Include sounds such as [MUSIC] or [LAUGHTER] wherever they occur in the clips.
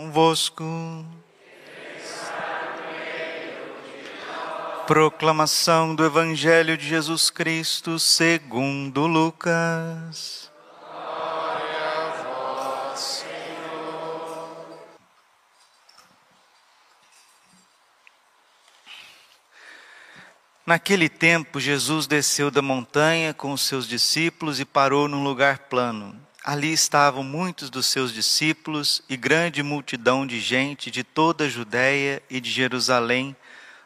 convosco. Proclamação do Evangelho de Jesus Cristo segundo Lucas. Naquele tempo, Jesus desceu da montanha com os seus discípulos e parou num lugar plano. Ali estavam muitos dos seus discípulos e grande multidão de gente de toda a Judéia e de Jerusalém,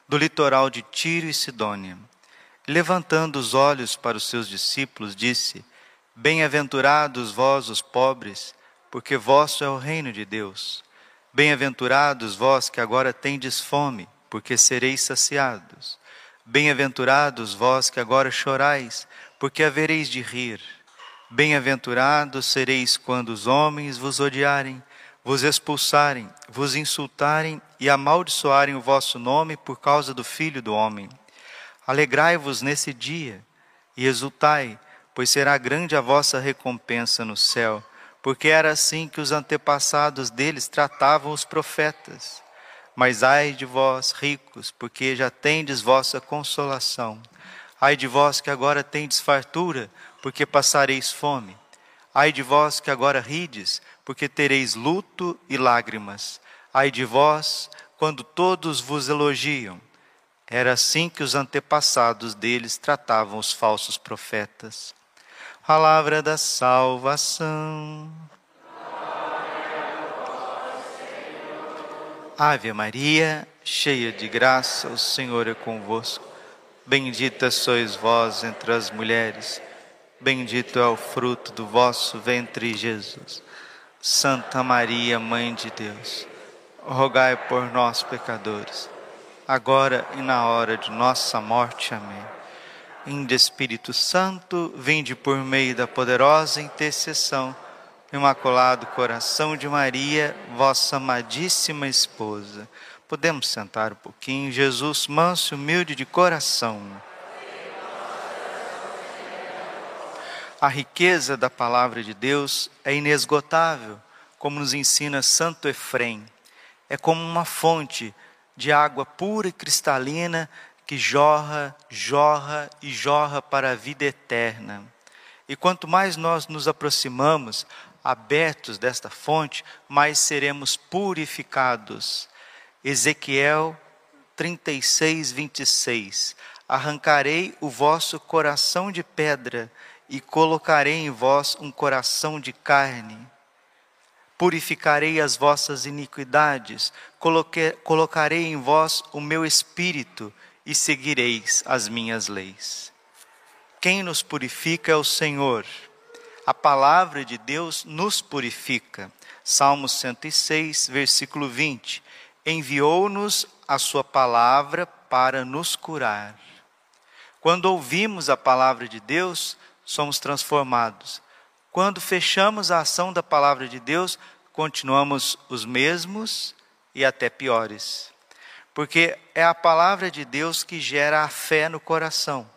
do litoral de Tiro e Sidônia. Levantando os olhos para os seus discípulos, disse: Bem-aventurados vós, os pobres, porque vosso é o reino de Deus. Bem-aventurados vós que agora tendes fome, porque sereis saciados. Bem-aventurados vós que agora chorais, porque havereis de rir. Bem-aventurados sereis quando os homens vos odiarem, vos expulsarem, vos insultarem e amaldiçoarem o vosso nome por causa do Filho do Homem. Alegrai-vos nesse dia e exultai, pois será grande a vossa recompensa no céu, porque era assim que os antepassados deles tratavam os profetas. Mas ai de vós, ricos, porque já tendes vossa consolação. Ai de vós que agora tendes fartura, porque passareis fome. Ai de vós que agora rides, porque tereis luto e lágrimas. Ai de vós, quando todos vos elogiam. Era assim que os antepassados deles tratavam os falsos profetas. Palavra da salvação. Ave Maria, cheia de graça, o Senhor é convosco. Bendita sois vós entre as mulheres, bendito é o fruto do vosso ventre, Jesus. Santa Maria, Mãe de Deus, rogai por nós, pecadores, agora e na hora de nossa morte. Amém. Inde Espírito Santo, vinde por meio da poderosa intercessão Imaculado Coração de Maria, vossa amadíssima esposa. Podemos sentar um pouquinho. Jesus, manso e humilde de coração. A riqueza da palavra de Deus é inesgotável, como nos ensina Santo Efrem. É como uma fonte de água pura e cristalina que jorra, jorra e jorra para a vida eterna. E quanto mais nós nos aproximamos, abertos desta fonte, mais seremos purificados. Ezequiel 36, 26. Arrancarei o vosso coração de pedra e colocarei em vós um coração de carne. Purificarei as vossas iniquidades, colocarei em vós o meu espírito e seguireis as minhas leis. Quem nos purifica é o Senhor a palavra de Deus nos purifica. Salmo 106, versículo 20. Enviou-nos a sua palavra para nos curar. Quando ouvimos a palavra de Deus, somos transformados. Quando fechamos a ação da palavra de Deus, continuamos os mesmos e até piores. Porque é a palavra de Deus que gera a fé no coração.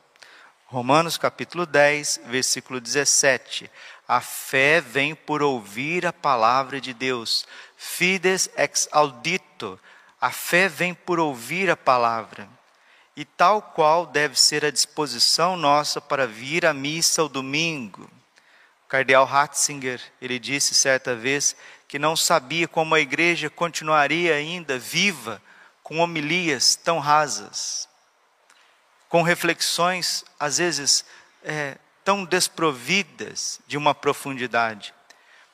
Romanos capítulo 10, versículo 17. A fé vem por ouvir a palavra de Deus. Fides ex audito. A fé vem por ouvir a palavra. E tal qual deve ser a disposição nossa para vir à missa ao domingo. O cardeal Ratzinger, ele disse certa vez que não sabia como a igreja continuaria ainda viva com homilias tão rasas com reflexões, às vezes, é, tão desprovidas de uma profundidade.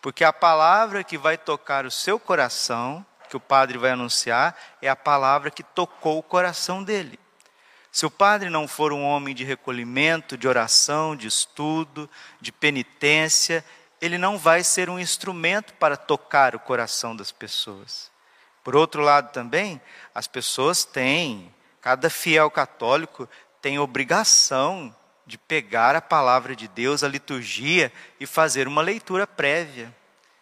Porque a palavra que vai tocar o seu coração, que o padre vai anunciar, é a palavra que tocou o coração dele. Se o padre não for um homem de recolhimento, de oração, de estudo, de penitência, ele não vai ser um instrumento para tocar o coração das pessoas. Por outro lado, também, as pessoas têm, cada fiel católico tem obrigação de pegar a palavra de Deus, a liturgia, e fazer uma leitura prévia.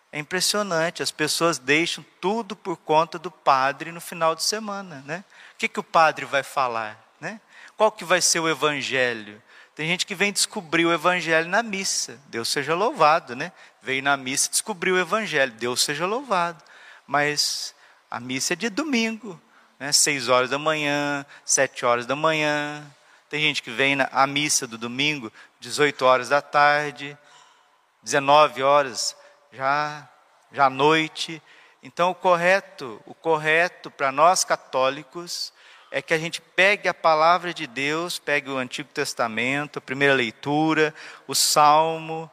É impressionante, as pessoas deixam tudo por conta do padre no final de semana, né? O que, que o padre vai falar, né? Qual que vai ser o evangelho? Tem gente que vem descobrir o evangelho na missa. Deus seja louvado, né? Veio na missa descobrir o evangelho. Deus seja louvado. mas a missa é de domingo, né? seis horas da manhã, sete horas da manhã. Tem gente que vem na missa do domingo, 18 horas da tarde, 19 horas já, já à noite. Então o correto, o correto para nós católicos é que a gente pegue a palavra de Deus, pegue o Antigo Testamento, a primeira leitura, o Salmo,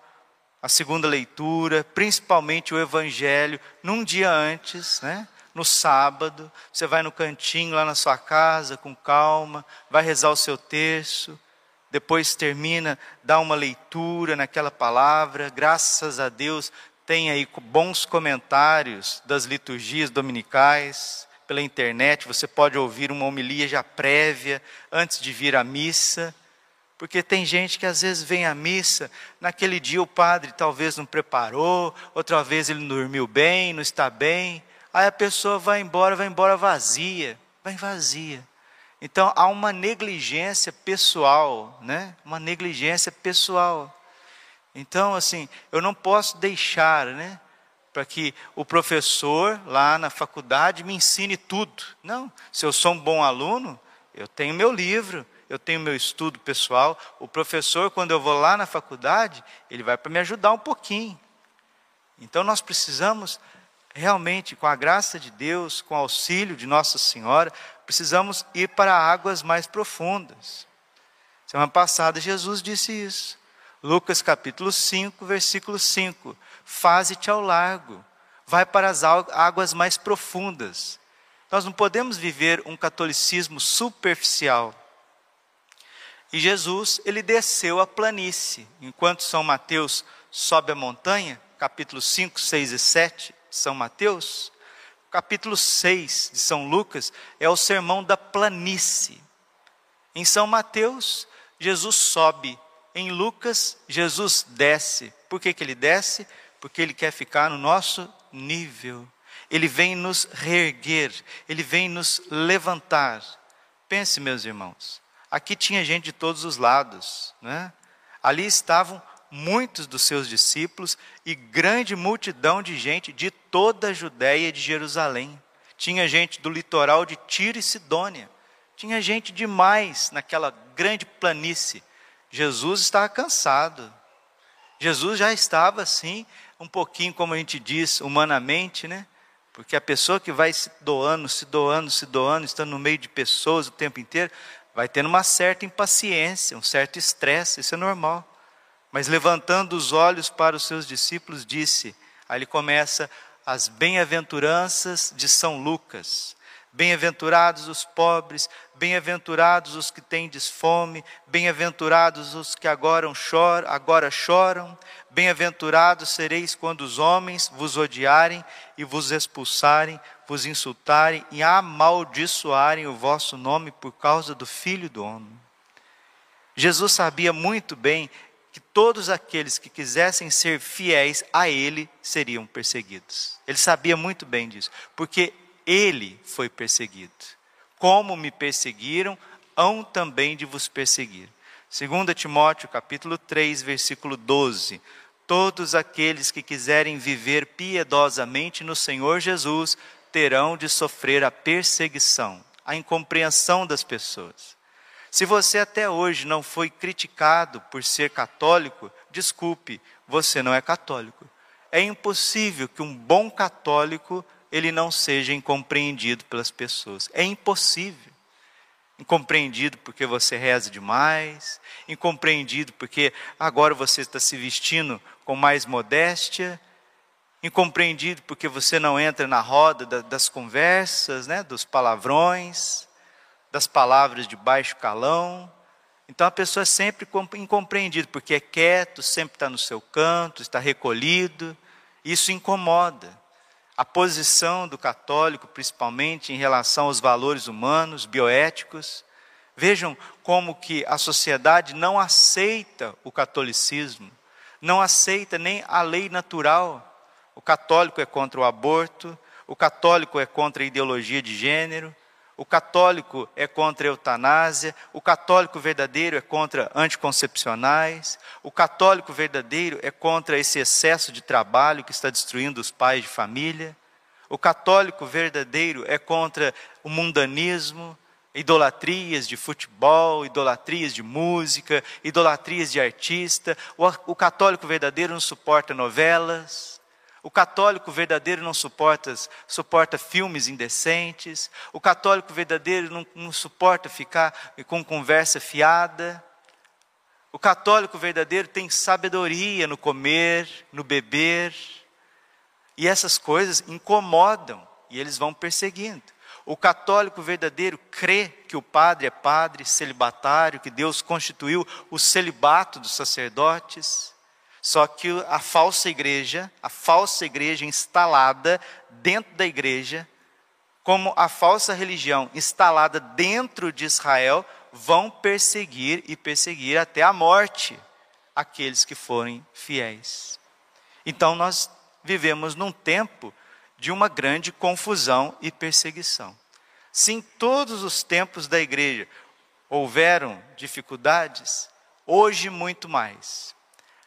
a segunda leitura, principalmente o Evangelho, num dia antes, né? no sábado, você vai no cantinho lá na sua casa, com calma, vai rezar o seu terço, depois termina, dá uma leitura naquela palavra, graças a Deus tem aí bons comentários das liturgias dominicais, pela internet, você pode ouvir uma homilia já prévia, antes de vir à missa, porque tem gente que às vezes vem à missa, naquele dia o padre talvez não preparou, outra vez ele não dormiu bem, não está bem, aí a pessoa vai embora, vai embora vazia, vai vazia. Então há uma negligência pessoal, né? Uma negligência pessoal. Então, assim, eu não posso deixar, né? Para que o professor lá na faculdade me ensine tudo. Não, se eu sou um bom aluno, eu tenho meu livro, eu tenho meu estudo pessoal. O professor, quando eu vou lá na faculdade, ele vai para me ajudar um pouquinho. Então nós precisamos realmente, com a graça de Deus, com o auxílio de Nossa Senhora, precisamos ir para águas mais profundas. Semana passada Jesus disse isso. Lucas capítulo 5, versículo 5 faze-te ao largo, vai para as águas mais profundas. Nós não podemos viver um catolicismo superficial. E Jesus, ele desceu a planície, enquanto São Mateus sobe a montanha, capítulo 5, 6 e 7 de São Mateus, capítulo 6 de São Lucas é o sermão da planície. Em São Mateus, Jesus sobe, em Lucas, Jesus desce. Por que, que ele desce? Porque Ele quer ficar no nosso nível. Ele vem nos reerguer, Ele vem nos levantar. Pense, meus irmãos, aqui tinha gente de todos os lados, né? ali estavam muitos dos seus discípulos e grande multidão de gente de toda a Judéia e de Jerusalém. Tinha gente do litoral de Tiro e Sidônia. Tinha gente demais naquela grande planície. Jesus estava cansado. Jesus já estava assim, um pouquinho, como a gente diz, humanamente, né? Porque a pessoa que vai se doando, se doando, se doando, estando no meio de pessoas o tempo inteiro, vai tendo uma certa impaciência, um certo estresse, isso é normal. Mas levantando os olhos para os seus discípulos, disse: aí ele começa as bem-aventuranças de São Lucas. Bem-aventurados os pobres, bem-aventurados os que têm fome, bem-aventurados os que agora choram, agora choram, bem-aventurados sereis quando os homens vos odiarem e vos expulsarem, vos insultarem e amaldiçoarem o vosso nome por causa do Filho do Homem. Jesus sabia muito bem que todos aqueles que quisessem ser fiéis a Ele seriam perseguidos. Ele sabia muito bem disso, porque ele foi perseguido. Como me perseguiram, hão também de vos perseguir. 2 Timóteo capítulo 3, versículo 12. Todos aqueles que quiserem viver piedosamente no Senhor Jesus terão de sofrer a perseguição, a incompreensão das pessoas. Se você até hoje não foi criticado por ser católico, desculpe, você não é católico. É impossível que um bom católico ele não seja incompreendido pelas pessoas. É impossível. Incompreendido porque você reza demais, incompreendido porque agora você está se vestindo com mais modéstia, incompreendido porque você não entra na roda das conversas, né, dos palavrões, das palavras de baixo calão. Então a pessoa é sempre incompreendida, porque é quieto, sempre está no seu canto, está recolhido. Isso incomoda a posição do católico, principalmente em relação aos valores humanos, bioéticos. Vejam como que a sociedade não aceita o catolicismo, não aceita nem a lei natural. O católico é contra o aborto, o católico é contra a ideologia de gênero, o católico é contra a eutanásia, o católico verdadeiro é contra anticoncepcionais, o católico verdadeiro é contra esse excesso de trabalho que está destruindo os pais de família. O católico verdadeiro é contra o mundanismo, idolatrias de futebol, idolatrias de música, idolatrias de artista. O, o, católico verdadeiro não suporta novelas. O católico verdadeiro não suporta, suporta filmes indecentes. O católico verdadeiro não, não suporta ficar com conversa fiada. O católico verdadeiro tem sabedoria no comer, no beber. E essas coisas incomodam e eles vão perseguindo. O católico verdadeiro crê que o padre é padre celibatário, que Deus constituiu o celibato dos sacerdotes. Só que a falsa igreja, a falsa igreja instalada dentro da igreja, como a falsa religião instalada dentro de Israel, vão perseguir e perseguir até a morte aqueles que forem fiéis. Então nós vivemos num tempo de uma grande confusão e perseguição. Se em todos os tempos da igreja houveram dificuldades, hoje muito mais.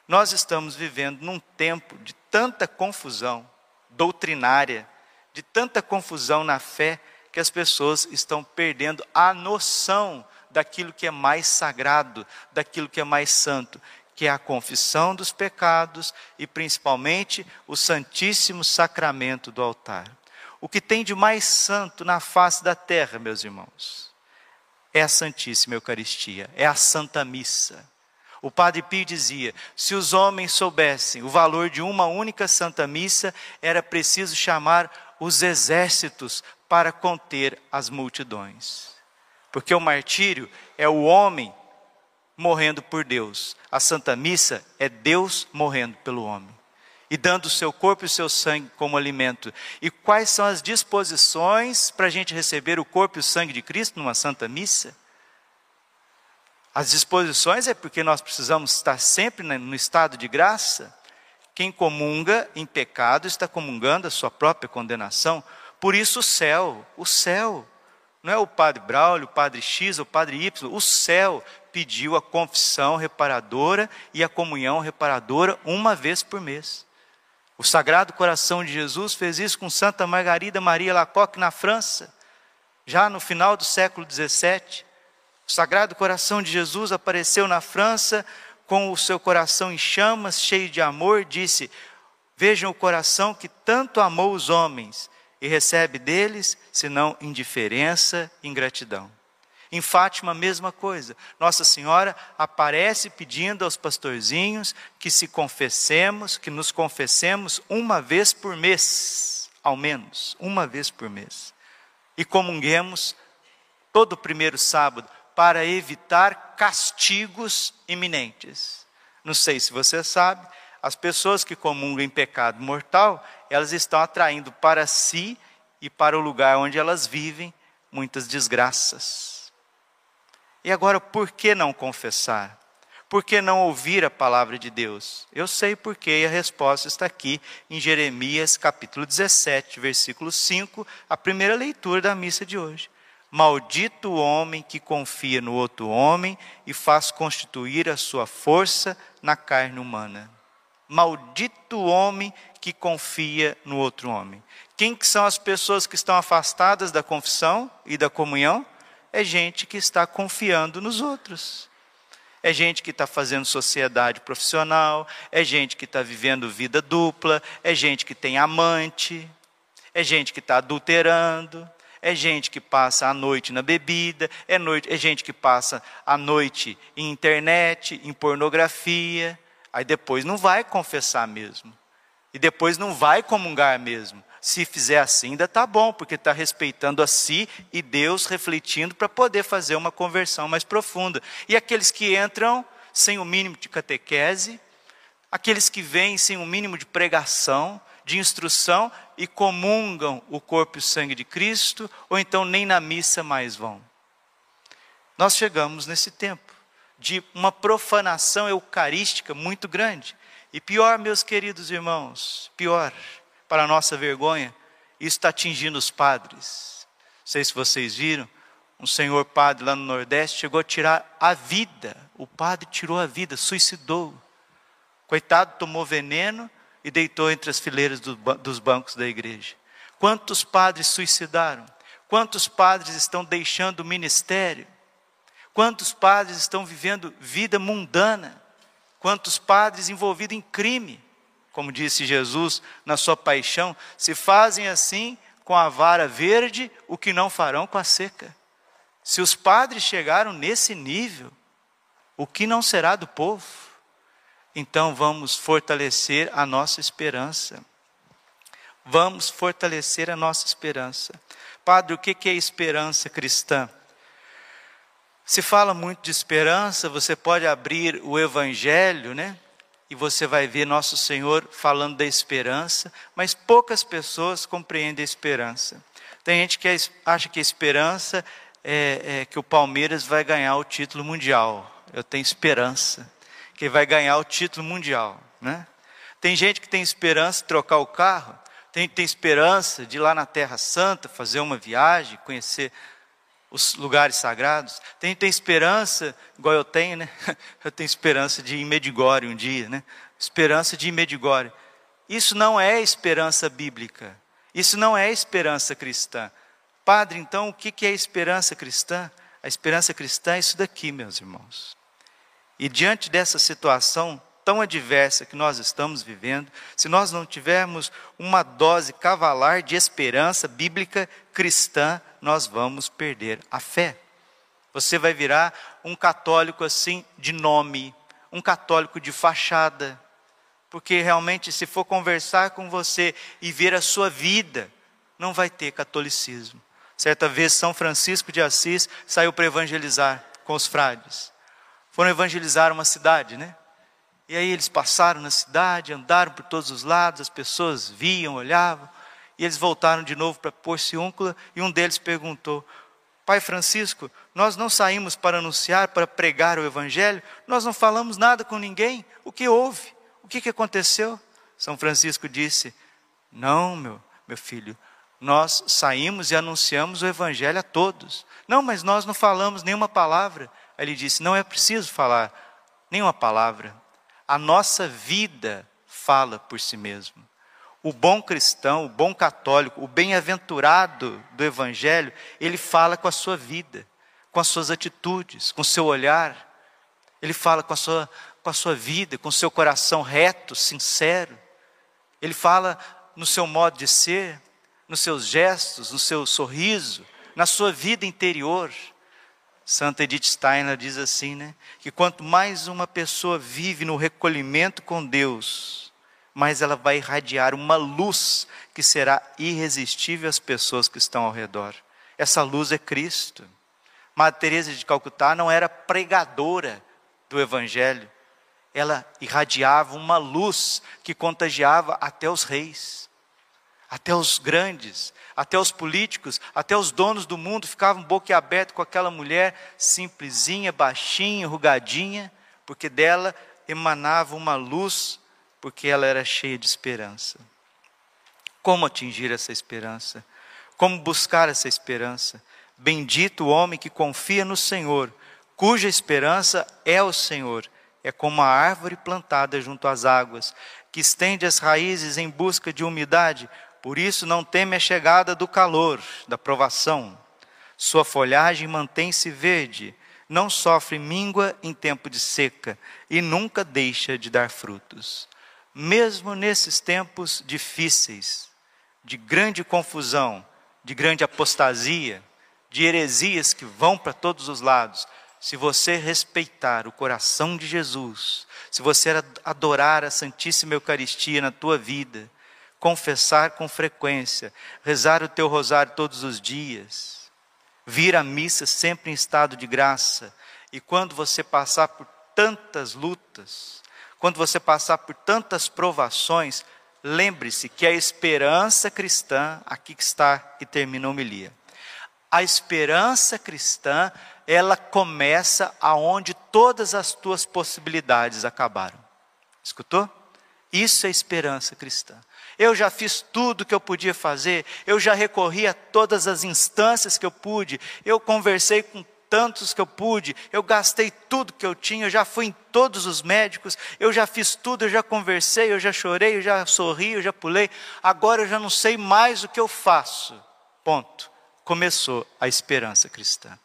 Nós estamos vivendo num tempo de tanta confusão doutrinária, de tanta confusão na fé, que as pessoas estão perdendo a noção daquilo que é mais sagrado, daquilo que é mais santo que é a confissão dos pecados e principalmente o Santíssimo Sacramento do altar. O que tem de mais santo na face da terra, meus irmãos, é a Santíssima Eucaristia, é a Santa Missa. O Padre Pio dizia: se os homens soubessem o valor de uma única Santa Missa, era preciso chamar os exércitos para conter as multidões. Porque o martírio é o homem morrendo por Deus. A Santa Missa é Deus morrendo pelo homem e dando o seu corpo e o seu sangue como alimento. E quais são as disposições para a gente receber o corpo e o sangue de Cristo numa Santa Missa? As disposições é porque nós precisamos estar sempre no estado de graça. Quem comunga em pecado está comungando a sua própria condenação. Por isso o céu, o céu, não é o padre Braulio, o padre X, o padre Y, o céu pediu a confissão reparadora e a comunhão reparadora uma vez por mês. O Sagrado Coração de Jesus fez isso com Santa Margarida Maria Lacoque na França, já no final do século XVII. O Sagrado Coração de Jesus apareceu na França com o seu coração em chamas, cheio de amor, disse: Vejam o coração que tanto amou os homens e recebe deles, senão indiferença e ingratidão. Em Fátima, a mesma coisa. Nossa Senhora aparece pedindo aos pastorzinhos que se confessemos, que nos confessemos uma vez por mês, ao menos, uma vez por mês. E comunguemos todo o primeiro sábado para evitar castigos iminentes. Não sei se você sabe, as pessoas que comungam em pecado mortal, elas estão atraindo para si e para o lugar onde elas vivem muitas desgraças. E agora, por que não confessar? Por que não ouvir a palavra de Deus? Eu sei porque e a resposta está aqui em Jeremias capítulo 17, versículo 5, a primeira leitura da missa de hoje. Maldito o homem que confia no outro homem e faz constituir a sua força na carne humana. Maldito o homem que confia no outro homem. Quem que são as pessoas que estão afastadas da confissão e da comunhão? é gente que está confiando nos outros. É gente que está fazendo sociedade profissional, é gente que está vivendo vida dupla, é gente que tem amante, é gente que está adulterando, é gente que passa a noite na bebida, é, noite, é gente que passa a noite em internet, em pornografia, aí depois não vai confessar mesmo, e depois não vai comungar mesmo, se fizer assim, ainda está bom, porque está respeitando a si e Deus refletindo para poder fazer uma conversão mais profunda. E aqueles que entram sem o mínimo de catequese, aqueles que vêm sem o mínimo de pregação, de instrução e comungam o corpo e o sangue de Cristo, ou então nem na missa mais vão. Nós chegamos nesse tempo de uma profanação eucarística muito grande. E pior, meus queridos irmãos, pior para nossa vergonha, isso está atingindo os padres. Não sei se vocês viram, um senhor padre lá no Nordeste chegou a tirar a vida. O padre tirou a vida, suicidou. Coitado, tomou veneno e deitou entre as fileiras do, dos bancos da igreja. Quantos padres suicidaram? Quantos padres estão deixando o ministério? Quantos padres estão vivendo vida mundana? Quantos padres envolvidos em crime? Como disse Jesus na sua paixão, se fazem assim com a vara verde, o que não farão com a seca. Se os padres chegaram nesse nível, o que não será do povo? Então vamos fortalecer a nossa esperança. Vamos fortalecer a nossa esperança. Padre, o que é esperança cristã? Se fala muito de esperança, você pode abrir o Evangelho, né? E você vai ver Nosso Senhor falando da esperança, mas poucas pessoas compreendem a esperança. Tem gente que acha que a esperança é, é que o Palmeiras vai ganhar o título mundial. Eu tenho esperança que vai ganhar o título mundial, né? Tem gente que tem esperança de trocar o carro, tem tem esperança de ir lá na Terra Santa fazer uma viagem, conhecer os lugares sagrados. Tem tem esperança, igual eu tenho, né? [LAUGHS] Eu tenho esperança de ir em Medigore um dia, né? Esperança de ir em Medigore. Isso não é esperança bíblica. Isso não é esperança cristã. Padre, então, o que é esperança cristã? A esperança cristã é isso daqui, meus irmãos. E diante dessa situação tão adversa que nós estamos vivendo, se nós não tivermos uma dose cavalar de esperança bíblica cristã, nós vamos perder a fé. Você vai virar um católico assim de nome, um católico de fachada, porque realmente, se for conversar com você e ver a sua vida, não vai ter catolicismo. Certa vez, São Francisco de Assis saiu para evangelizar com os frades. Foram evangelizar uma cidade, né? E aí eles passaram na cidade, andaram por todos os lados, as pessoas viam, olhavam, e eles voltaram de novo para Porciúncula, e um deles perguntou: Pai Francisco, nós não saímos para anunciar, para pregar o Evangelho, nós não falamos nada com ninguém, o que houve? O que, que aconteceu? São Francisco disse: Não, meu, meu filho, nós saímos e anunciamos o Evangelho a todos. Não, mas nós não falamos nenhuma palavra. Ele disse: Não é preciso falar nenhuma palavra. A nossa vida fala por si mesmo. O bom cristão, o bom católico, o bem-aventurado do Evangelho, ele fala com a sua vida, com as suas atitudes, com o seu olhar. Ele fala com a sua, com a sua vida, com o seu coração reto, sincero. Ele fala no seu modo de ser, nos seus gestos, no seu sorriso, na sua vida interior. Santa Edith Steiner diz assim, né? Que quanto mais uma pessoa vive no recolhimento com Deus, mais ela vai irradiar uma luz que será irresistível às pessoas que estão ao redor. Essa luz é Cristo. Madre Teresa de Calcutá não era pregadora do evangelho. Ela irradiava uma luz que contagiava até os reis até os grandes, até os políticos, até os donos do mundo ficavam boquiabertos com aquela mulher simplesinha, baixinha, rugadinha, porque dela emanava uma luz, porque ela era cheia de esperança. Como atingir essa esperança? Como buscar essa esperança? Bendito o homem que confia no Senhor, cuja esperança é o Senhor. É como a árvore plantada junto às águas, que estende as raízes em busca de umidade, por isso não teme a chegada do calor, da provação. Sua folhagem mantém-se verde, não sofre míngua em tempo de seca e nunca deixa de dar frutos. Mesmo nesses tempos difíceis, de grande confusão, de grande apostasia, de heresias que vão para todos os lados, se você respeitar o coração de Jesus, se você adorar a Santíssima Eucaristia na tua vida, confessar com frequência, rezar o teu rosário todos os dias, vir à missa sempre em estado de graça, e quando você passar por tantas lutas, quando você passar por tantas provações, lembre-se que a esperança cristã, aqui que está e termina a homilia. A esperança cristã, ela começa aonde todas as tuas possibilidades acabaram. Escutou? Isso é esperança cristã. Eu já fiz tudo que eu podia fazer, eu já recorri a todas as instâncias que eu pude, eu conversei com tantos que eu pude, eu gastei tudo que eu tinha, eu já fui em todos os médicos, eu já fiz tudo, eu já conversei, eu já chorei, eu já sorri, eu já pulei, agora eu já não sei mais o que eu faço. Ponto. Começou a esperança cristã.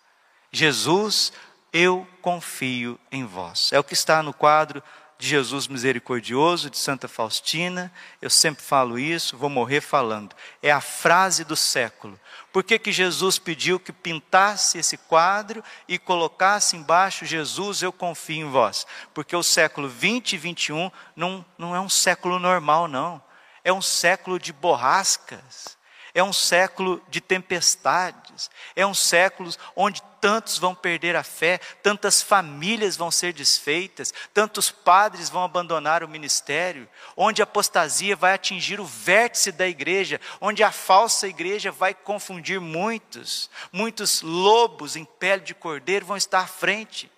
Jesus, eu confio em vós. É o que está no quadro de Jesus misericordioso, de Santa Faustina, eu sempre falo isso, vou morrer falando. É a frase do século. Por que, que Jesus pediu que pintasse esse quadro e colocasse embaixo Jesus, eu confio em vós? Porque o século 20 e 21 não, não é um século normal, não. É um século de borrascas é um século de tempestades, é um século onde tantos vão perder a fé, tantas famílias vão ser desfeitas, tantos padres vão abandonar o ministério, onde a apostasia vai atingir o vértice da igreja, onde a falsa igreja vai confundir muitos, muitos lobos em pele de cordeiro vão estar à frente.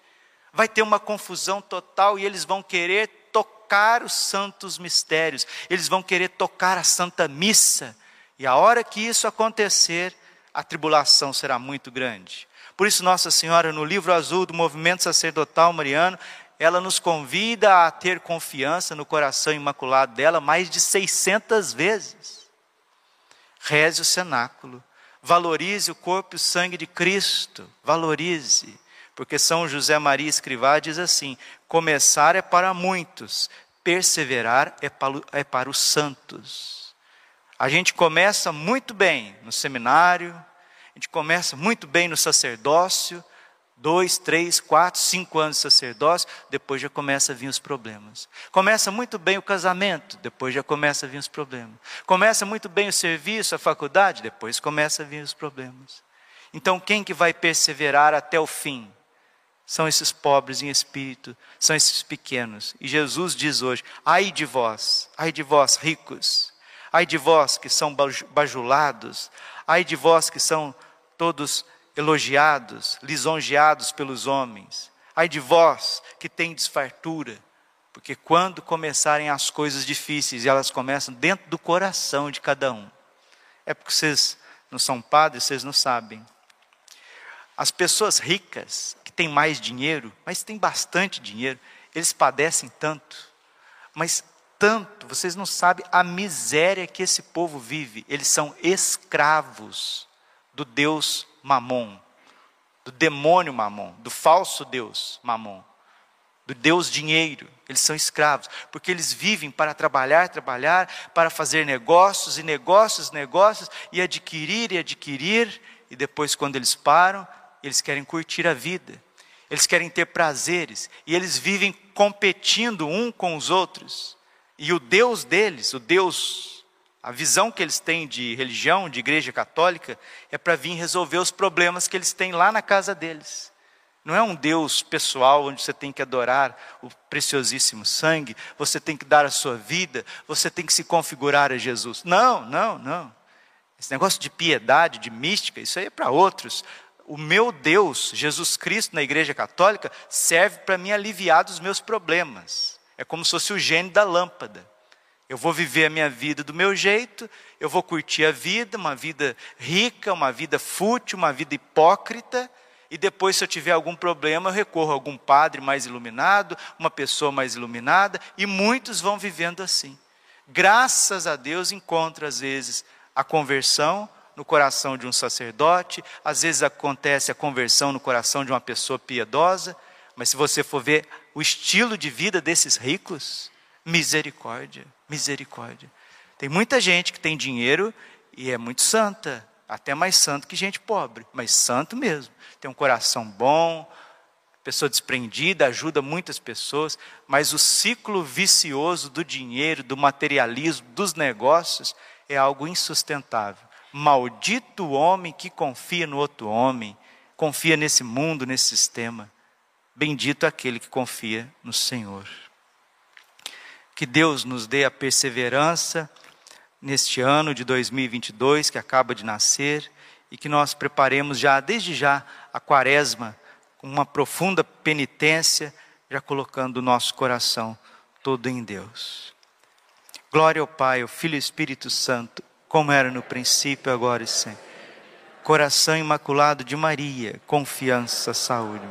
Vai ter uma confusão total e eles vão querer tocar os santos mistérios, eles vão querer tocar a santa missa e a hora que isso acontecer, a tribulação será muito grande. Por isso, Nossa Senhora, no livro azul do movimento sacerdotal mariano, ela nos convida a ter confiança no coração imaculado dela mais de 600 vezes. Reze o cenáculo, valorize o corpo e o sangue de Cristo, valorize, porque São José Maria Escrivá diz assim: começar é para muitos, perseverar é para, é para os santos. A gente começa muito bem no seminário, gente começa muito bem no sacerdócio, dois, três, quatro, cinco anos de sacerdócio, depois já começa a vir os problemas. Começa muito bem o casamento, depois já começa a vir os problemas. Começa muito bem o serviço, a faculdade, depois começa a vir os problemas. Então quem que vai perseverar até o fim? São esses pobres em espírito, são esses pequenos. E Jesus diz hoje: ai de vós, ai de vós ricos, Ai de vós que são bajulados, ai de vós que são todos elogiados, lisonjeados pelos homens. Ai de vós que têm desfartura, porque quando começarem as coisas difíceis, e elas começam dentro do coração de cada um. É porque vocês não são padres, vocês não sabem. As pessoas ricas, que têm mais dinheiro, mas têm bastante dinheiro, eles padecem tanto. Mas tanto, vocês não sabem a miséria que esse povo vive. Eles são escravos do Deus Mamon, do demônio Mamon, do falso Deus Mamon, do Deus dinheiro. Eles são escravos, porque eles vivem para trabalhar, trabalhar, para fazer negócios e negócios, negócios, e adquirir e adquirir, e depois, quando eles param, eles querem curtir a vida, eles querem ter prazeres, e eles vivem competindo um com os outros. E o Deus deles, o Deus, a visão que eles têm de religião, de igreja católica, é para vir resolver os problemas que eles têm lá na casa deles. Não é um Deus pessoal onde você tem que adorar o preciosíssimo sangue, você tem que dar a sua vida, você tem que se configurar a Jesus. Não, não, não. Esse negócio de piedade, de mística, isso aí é para outros. O meu Deus, Jesus Cristo, na Igreja Católica, serve para me aliviar dos meus problemas. É como se fosse o gênio da lâmpada. Eu vou viver a minha vida do meu jeito, eu vou curtir a vida, uma vida rica, uma vida fútil, uma vida hipócrita, e depois, se eu tiver algum problema, eu recorro a algum padre mais iluminado, uma pessoa mais iluminada, e muitos vão vivendo assim. Graças a Deus, encontro às vezes a conversão no coração de um sacerdote, às vezes acontece a conversão no coração de uma pessoa piedosa, mas se você for ver o estilo de vida desses ricos, misericórdia, misericórdia. Tem muita gente que tem dinheiro e é muito santa, até mais santo que gente pobre, mas santo mesmo. Tem um coração bom, pessoa desprendida, ajuda muitas pessoas, mas o ciclo vicioso do dinheiro, do materialismo, dos negócios é algo insustentável. Maldito o homem que confia no outro homem, confia nesse mundo, nesse sistema. Bendito aquele que confia no Senhor. Que Deus nos dê a perseverança neste ano de 2022 que acaba de nascer e que nós preparemos já, desde já, a quaresma com uma profunda penitência, já colocando o nosso coração todo em Deus. Glória ao Pai, ao Filho e ao Espírito Santo, como era no princípio, agora e sempre Coração Imaculado de Maria, confiança, saúde.